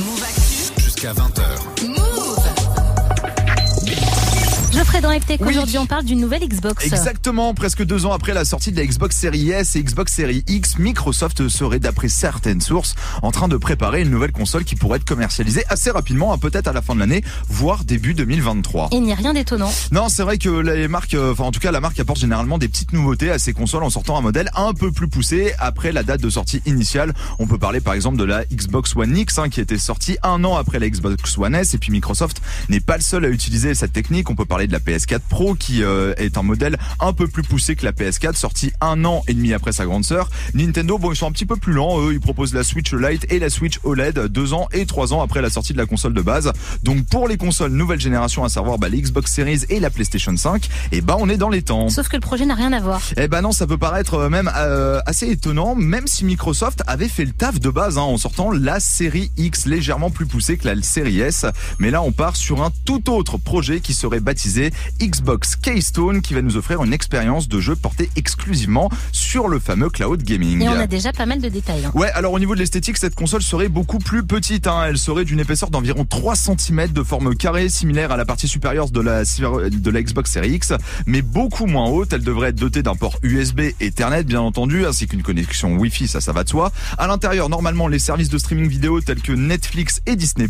Move Actu. Jusqu'à 20h. Move. Dans Oui. aujourd'hui on parle d'une nouvelle Xbox. Exactement, presque deux ans après la sortie de la Xbox Series S et Xbox Series X, Microsoft serait, d'après certaines sources, en train de préparer une nouvelle console qui pourrait être commercialisée assez rapidement, hein, peut-être à la fin de l'année, voire début 2023. Il n'y a rien d'étonnant. Non, c'est vrai que les marques, euh, enfin en tout cas la marque apporte généralement des petites nouveautés à ses consoles en sortant un modèle un peu plus poussé après la date de sortie initiale. On peut parler par exemple de la Xbox One X hein, qui était sortie un an après la Xbox One S et puis Microsoft n'est pas le seul à utiliser cette technique. On peut parler de la PS4 Pro qui euh, est un modèle un peu plus poussé que la PS4 sortie un an et demi après sa grande sœur. Nintendo, bon ils sont un petit peu plus lents. Eux, ils proposent la Switch Lite et la Switch OLED deux ans et trois ans après la sortie de la console de base. Donc pour les consoles nouvelle génération, à savoir bah, les Xbox Series et la PlayStation 5, et bah on est dans les temps. Sauf que le projet n'a rien à voir. Eh ben non, ça peut paraître euh, même euh, assez étonnant, même si Microsoft avait fait le taf de base hein, en sortant la série X légèrement plus poussée que la série S. Mais là, on part sur un tout autre projet qui serait baptisé Xbox Keystone, qui va nous offrir une expérience de jeu portée exclusivement sur le fameux cloud gaming. Et on a déjà pas mal de détails. hein. Ouais, alors au niveau de l'esthétique, cette console serait beaucoup plus petite. Hein. Elle serait d'une épaisseur d'environ 3 cm de forme carrée, similaire à la partie supérieure de la, de la Xbox Series X, mais beaucoup moins haute. Elle devrait être dotée d'un port USB Ethernet, bien entendu, ainsi qu'une connexion Wi-Fi, ça, ça va de soi. À l'intérieur, normalement, les services de streaming vidéo tels que Netflix et Disney+,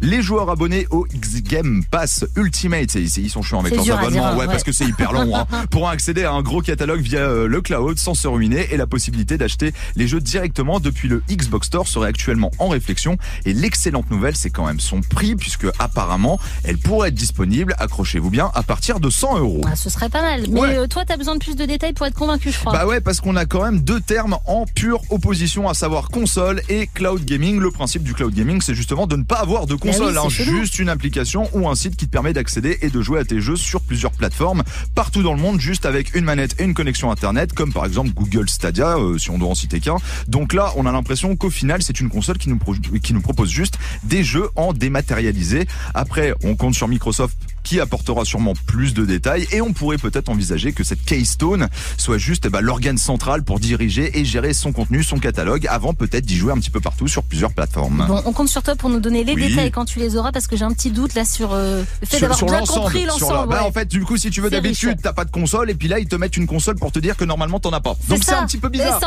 les joueurs abonnés au X Game Pass Ultimate, ils sont chiants avec leurs abonnements, dire, ouais, ouais. parce que c'est hyper long, hein, pourront accéder à un gros catalogue via euh, le cloud sans se ruiner et la possibilité d'acheter les jeux directement depuis le Xbox Store serait actuellement en réflexion. Et l'excellente nouvelle, c'est quand même son prix, puisque apparemment, elle pourrait être disponible, accrochez-vous bien, à partir de 100 euros. Ah, ce serait pas mal. Mais Ouais. euh, toi, t'as besoin de plus de détails pour être convaincu, je crois. Bah ouais, parce qu'on a quand même deux termes en pure opposition, à savoir console et cloud gaming. Le principe du cloud gaming, c'est justement de ne pas avoir de console, Bah oui, hein, juste une application ou un site qui te permet d'accéder et de jouer à tes jeux sur plusieurs plateformes partout dans le monde, juste avec une manette et une connexion internet, comme par exemple Google Stadia, euh, si on doit en citer qu'un. Donc là, on a l'impression qu'au final, c'est une console qui nous, qui nous propose juste des jeux en dématérialisé. Après, on compte sur Microsoft qui apportera sûrement plus de détails et on pourrait peut-être envisager que cette Keystone soit juste eh ben, l'organe central pour diriger et gérer son contenu, son catalogue, avant peut-être d'y jouer un petit peu partout sur plusieurs plateformes. Bon, on compte sur toi pour nous donner les Oui. détails quand tu les auras parce que j'ai un petit doute là sur euh, le fait d'avoir bien compris l'ensemble. bah, ouais. en fait, du coup, si tu veux d'habitude, t'as pas de console, et puis là, ils te mettent une console pour te dire que normalement t'en as pas. Donc c'est un petit peu bizarre.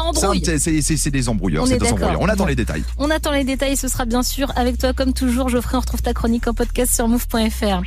C'est des embrouilleurs. On est des embrouilleurs. On attend Bon. les détails. On attend les détails, ce sera bien sûr avec toi comme toujours. Geoffrey, on retrouve ta chronique en podcast sur move.fr.